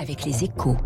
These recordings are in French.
avec les échos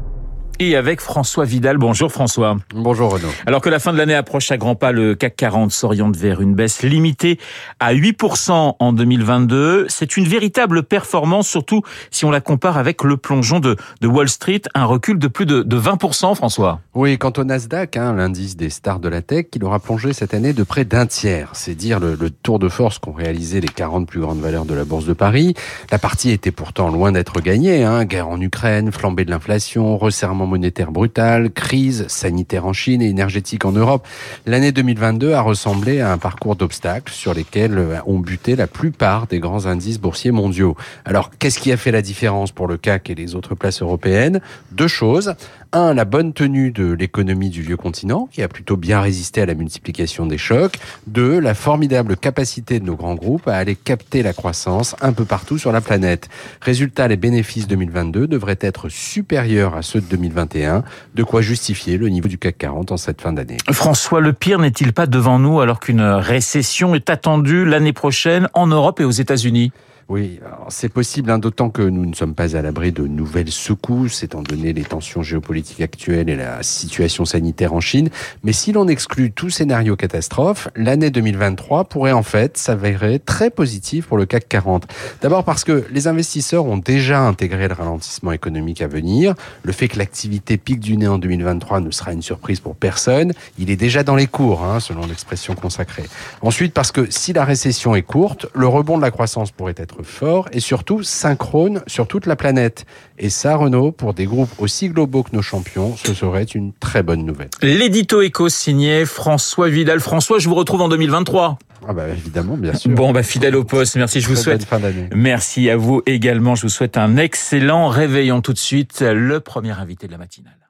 et avec François Vidal. Bonjour François. Bonjour Renaud. Alors que la fin de l'année approche à grands pas, le CAC 40 s'oriente vers une baisse limitée à 8% en 2022. C'est une véritable performance, surtout si on la compare avec le plongeon de, de Wall Street, un recul de plus de, de 20%, François. Oui, quant au Nasdaq, hein, l'indice des stars de la tech, il aura plongé cette année de près d'un tiers. C'est dire le, le, tour de force qu'ont réalisé les 40 plus grandes valeurs de la Bourse de Paris. La partie était pourtant loin d'être gagnée. Hein. Guerre en Ukraine, flambée de l'inflation, resserrement monétaire brutal, crise sanitaire en Chine et énergétique en Europe. L'année 2022 a ressemblé à un parcours d'obstacles sur lesquels ont buté la plupart des grands indices boursiers mondiaux. Alors, qu'est-ce qui a fait la différence pour le CAC et les autres places européennes? Deux choses. Un, la bonne tenue de l'économie du vieux continent, qui a plutôt bien résisté à la multiplication des chocs. Deux, la formidable capacité de nos grands groupes à aller capter la croissance un peu partout sur la planète. Résultat, les bénéfices 2022 devraient être supérieurs à ceux de 2021, de quoi justifier le niveau du CAC 40 en cette fin d'année. François, le pire n'est-il pas devant nous alors qu'une récession est attendue l'année prochaine en Europe et aux États-Unis? Oui, c'est possible, hein, d'autant que nous ne sommes pas à l'abri de nouvelles secousses, étant donné les tensions géopolitiques actuelles et la situation sanitaire en Chine. Mais si l'on exclut tout scénario catastrophe, l'année 2023 pourrait en fait s'avérer très positive pour le CAC 40. D'abord parce que les investisseurs ont déjà intégré le ralentissement économique à venir. Le fait que l'activité pique du nez en 2023 ne sera une surprise pour personne. Il est déjà dans les cours, hein, selon l'expression consacrée. Ensuite, parce que si la récession est courte, le rebond de la croissance pourrait être fort et surtout synchrone sur toute la planète. Et ça, Renault, pour des groupes aussi globaux que nos champions, ce serait une très bonne nouvelle. L'édito éco signé François Vidal. François, je vous retrouve en 2023. Ah bah évidemment, bien sûr. Bon, bah fidèle au poste. Merci, je vous Très souhaite. bonne fin d'année. Merci à vous également. Je vous souhaite un excellent réveillon tout de suite. Le premier invité de la matinale.